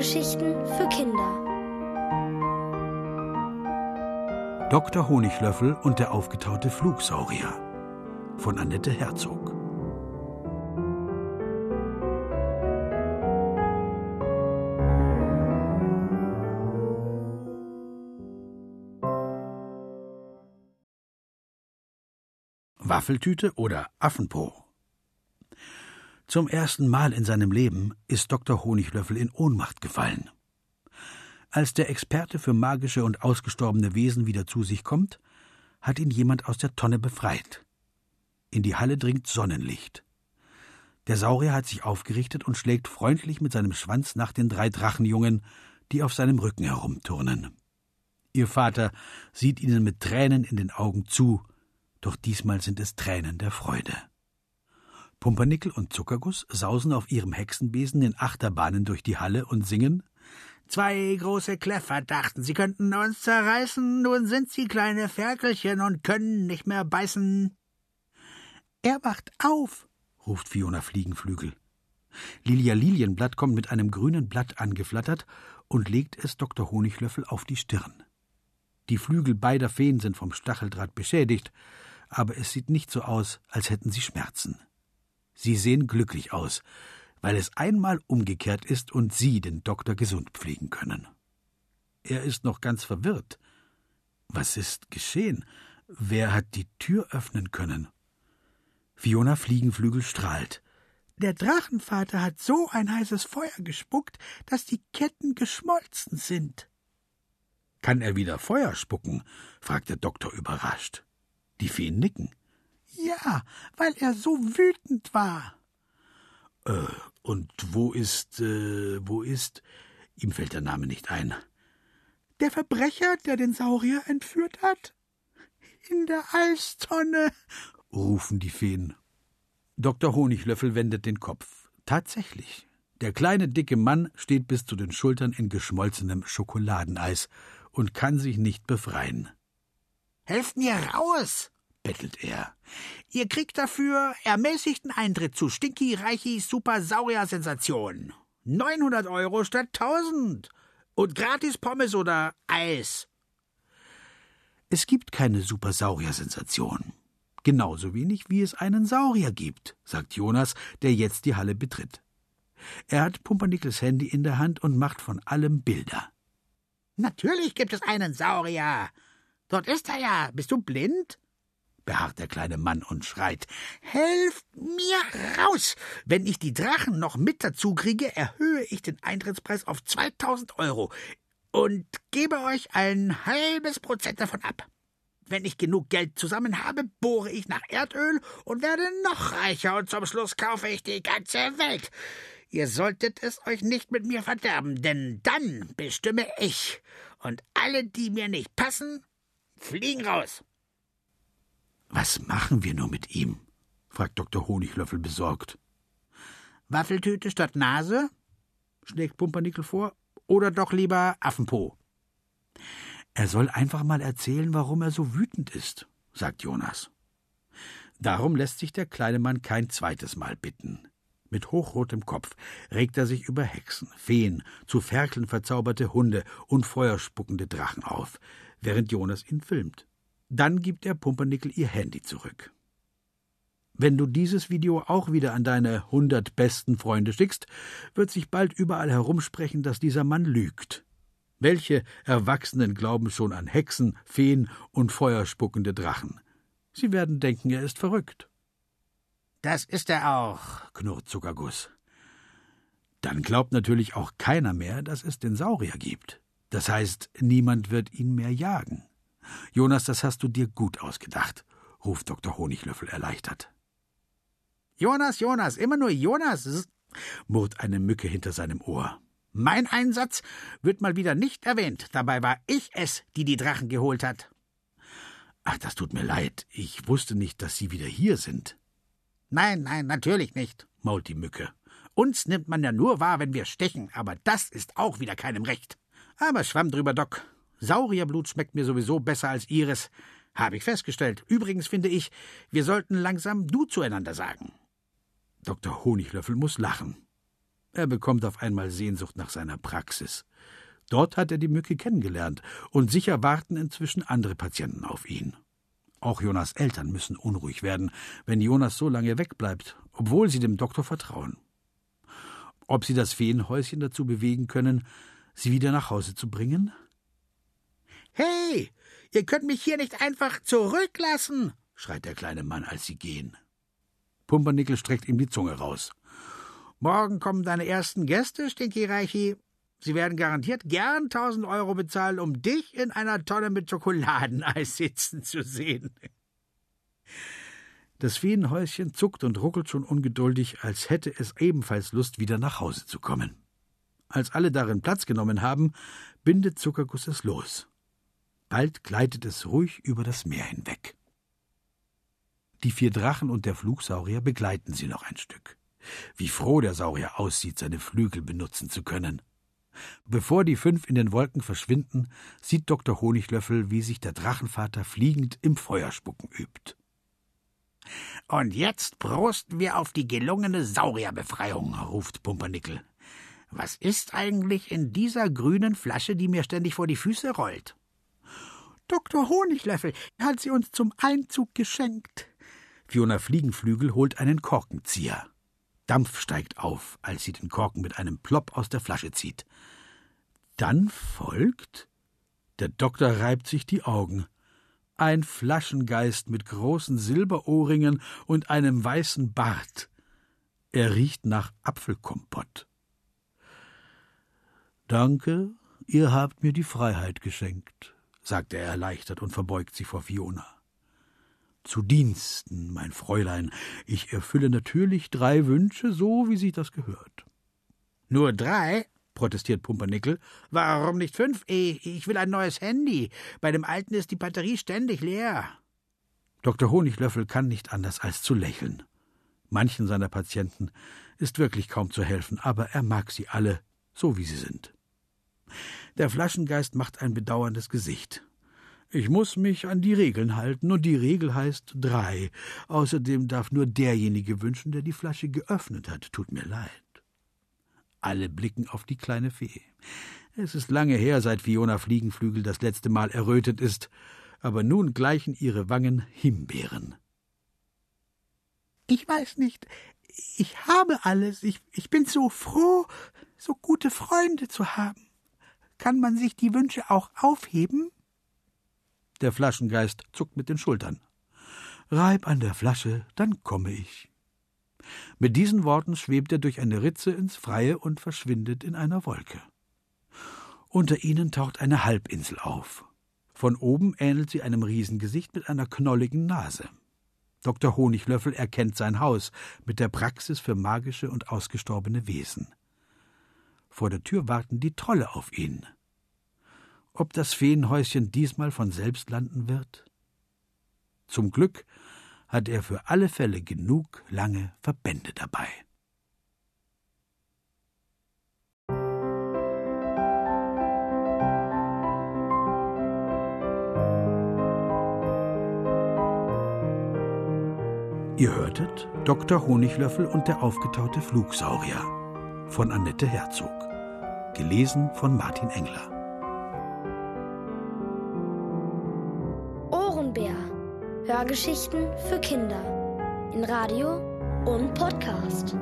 Hörgeschichten für Kinder. Dr. Honiglöffel und der aufgetaute Flugsaurier von Annette Herzog. Waffeltüte oder Affenpo. Zum ersten Mal in seinem Leben ist Dr. Honiglöffel in Ohnmacht gefallen. Als der Experte für magische und ausgestorbene Wesen wieder zu sich kommt, hat ihn jemand aus der Tonne befreit. In die Halle dringt Sonnenlicht. Der Saurier hat sich aufgerichtet und schlägt freundlich mit seinem Schwanz nach den drei Drachenjungen, die auf seinem Rücken herumturnen. Ihr Vater sieht ihnen mit Tränen in den Augen zu, doch diesmal sind es Tränen der Freude. Pumpernickel und Zuckerguss sausen auf ihrem Hexenbesen in Achterbahnen durch die Halle und singen Zwei große Kläffer dachten, sie könnten uns zerreißen, nun sind sie kleine Ferkelchen und können nicht mehr beißen. Er wacht auf, ruft Fiona Fliegenflügel. Lilia Lilienblatt kommt mit einem grünen Blatt angeflattert und legt es Dr. Honiglöffel auf die Stirn. Die Flügel beider Feen sind vom Stacheldraht beschädigt, aber es sieht nicht so aus, als hätten sie Schmerzen. Sie sehen glücklich aus, weil es einmal umgekehrt ist und Sie den Doktor gesund pflegen können. Er ist noch ganz verwirrt. Was ist geschehen? Wer hat die Tür öffnen können? Fiona Fliegenflügel strahlt. Der Drachenvater hat so ein heißes Feuer gespuckt, dass die Ketten geschmolzen sind. Kann er wieder Feuer spucken? fragt der Doktor überrascht. Die Feen nicken. Ja, weil er so wütend war. Äh, und wo ist, äh, wo ist? Ihm fällt der Name nicht ein. Der Verbrecher, der den Saurier entführt hat? In der Eistonne, rufen die Feen. Dr. Honiglöffel wendet den Kopf. Tatsächlich. Der kleine dicke Mann steht bis zu den Schultern in geschmolzenem Schokoladeneis und kann sich nicht befreien. Helft mir raus, bettelt er. Ihr kriegt dafür ermäßigten Eintritt zu Stinky Reichis Super Saurier Sensation. 900 Euro statt 1000. Und gratis Pommes oder Eis. Es gibt keine Super Saurier Sensation. Genauso wenig wie es einen Saurier gibt, sagt Jonas, der jetzt die Halle betritt. Er hat Pumpernickels Handy in der Hand und macht von allem Bilder. Natürlich gibt es einen Saurier. Dort ist er ja. Bist du blind? Beharrt der kleine Mann und schreit Helft mir raus. Wenn ich die Drachen noch mit dazu kriege, erhöhe ich den Eintrittspreis auf 2000 Euro und gebe euch ein halbes Prozent davon ab. Wenn ich genug Geld zusammen habe, bohre ich nach Erdöl und werde noch reicher und zum Schluss kaufe ich die ganze Welt. Ihr solltet es euch nicht mit mir verderben, denn dann bestimme ich. Und alle, die mir nicht passen, fliegen raus. Was machen wir nur mit ihm? fragt Dr. Honiglöffel besorgt. Waffeltüte statt Nase? schlägt Pumpernickel vor. Oder doch lieber Affenpo? Er soll einfach mal erzählen, warum er so wütend ist, sagt Jonas. Darum lässt sich der kleine Mann kein zweites Mal bitten. Mit hochrotem Kopf regt er sich über Hexen, Feen, zu Ferkeln verzauberte Hunde und feuerspuckende Drachen auf, während Jonas ihn filmt. Dann gibt er Pumpernickel ihr Handy zurück. Wenn du dieses Video auch wieder an deine hundert besten Freunde schickst, wird sich bald überall herumsprechen, dass dieser Mann lügt. Welche Erwachsenen glauben schon an Hexen, Feen und feuerspuckende Drachen? Sie werden denken, er ist verrückt. Das ist er auch, knurrt Zuckerguss. Dann glaubt natürlich auch keiner mehr, dass es den Saurier gibt. Das heißt, niemand wird ihn mehr jagen. Jonas, das hast du dir gut ausgedacht, ruft Dr. Honiglöffel erleichtert. Jonas, Jonas, immer nur Jonas, murrt eine Mücke hinter seinem Ohr. Mein Einsatz wird mal wieder nicht erwähnt. Dabei war ich es, die die Drachen geholt hat. Ach, das tut mir leid. Ich wusste nicht, dass Sie wieder hier sind. Nein, nein, natürlich nicht, mault die Mücke. Uns nimmt man ja nur wahr, wenn wir stechen, aber das ist auch wieder keinem recht. Aber schwamm drüber, Doc. Saurierblut schmeckt mir sowieso besser als Ihres, habe ich festgestellt. Übrigens finde ich, wir sollten langsam du zueinander sagen. Dr. Honiglöffel muss lachen. Er bekommt auf einmal Sehnsucht nach seiner Praxis. Dort hat er die Mücke kennengelernt, und sicher warten inzwischen andere Patienten auf ihn. Auch Jonas Eltern müssen unruhig werden, wenn Jonas so lange wegbleibt, obwohl sie dem Doktor vertrauen. Ob sie das Feenhäuschen dazu bewegen können, sie wieder nach Hause zu bringen? Hey, ihr könnt mich hier nicht einfach zurücklassen, schreit der kleine Mann, als sie gehen. Pumpernickel streckt ihm die Zunge raus. Morgen kommen deine ersten Gäste, Stinky Reichi. Sie werden garantiert gern tausend Euro bezahlen, um dich in einer Tonne mit Schokoladeneis sitzen zu sehen. Das Feenhäuschen zuckt und ruckelt schon ungeduldig, als hätte es ebenfalls Lust, wieder nach Hause zu kommen. Als alle darin Platz genommen haben, bindet Zuckerguss es los. Bald gleitet es ruhig über das Meer hinweg. Die vier Drachen und der Flugsaurier begleiten sie noch ein Stück. Wie froh der Saurier aussieht, seine Flügel benutzen zu können. Bevor die fünf in den Wolken verschwinden, sieht Dr. Honiglöffel, wie sich der Drachenvater fliegend im Feuerspucken übt. Und jetzt prosten wir auf die gelungene Saurierbefreiung, ruft Pumpernickel. Was ist eigentlich in dieser grünen Flasche, die mir ständig vor die Füße rollt? Dr. Honiglöffel hat sie uns zum Einzug geschenkt. Fiona Fliegenflügel holt einen Korkenzieher. Dampf steigt auf, als sie den Korken mit einem Plopp aus der Flasche zieht. Dann folgt. Der Doktor reibt sich die Augen. Ein Flaschengeist mit großen Silberohrringen und einem weißen Bart. Er riecht nach Apfelkompott. Danke, ihr habt mir die Freiheit geschenkt, sagt er erleichtert und verbeugt sich vor Fiona. Zu Diensten, mein Fräulein. Ich erfülle natürlich drei Wünsche, so wie sich das gehört. Nur drei? protestiert Pumpernickel. Warum nicht fünf? Ich will ein neues Handy. Bei dem alten ist die Batterie ständig leer. Dr. Honiglöffel kann nicht anders als zu lächeln. Manchen seiner Patienten ist wirklich kaum zu helfen, aber er mag sie alle, so wie sie sind. Der Flaschengeist macht ein bedauerndes Gesicht. Ich muss mich an die Regeln halten, und die Regel heißt drei. Außerdem darf nur derjenige wünschen, der die Flasche geöffnet hat. Tut mir leid. Alle blicken auf die kleine Fee. Es ist lange her, seit Fiona Fliegenflügel das letzte Mal errötet ist, aber nun gleichen ihre Wangen Himbeeren. Ich weiß nicht. Ich habe alles. Ich, ich bin so froh, so gute Freunde zu haben. Kann man sich die Wünsche auch aufheben? Der Flaschengeist zuckt mit den Schultern. Reib an der Flasche, dann komme ich. Mit diesen Worten schwebt er durch eine Ritze ins Freie und verschwindet in einer Wolke. Unter ihnen taucht eine Halbinsel auf. Von oben ähnelt sie einem Riesengesicht mit einer knolligen Nase. Dr. Honiglöffel erkennt sein Haus mit der Praxis für magische und ausgestorbene Wesen. Vor der Tür warten die Trolle auf ihn. Ob das Feenhäuschen diesmal von selbst landen wird? Zum Glück hat er für alle Fälle genug lange Verbände dabei. Ihr hörtet Dr. Honiglöffel und der aufgetaute Flugsaurier von Annette Herzog. Gelesen von Martin Engler. Hörgeschichten für Kinder in Radio und Podcast.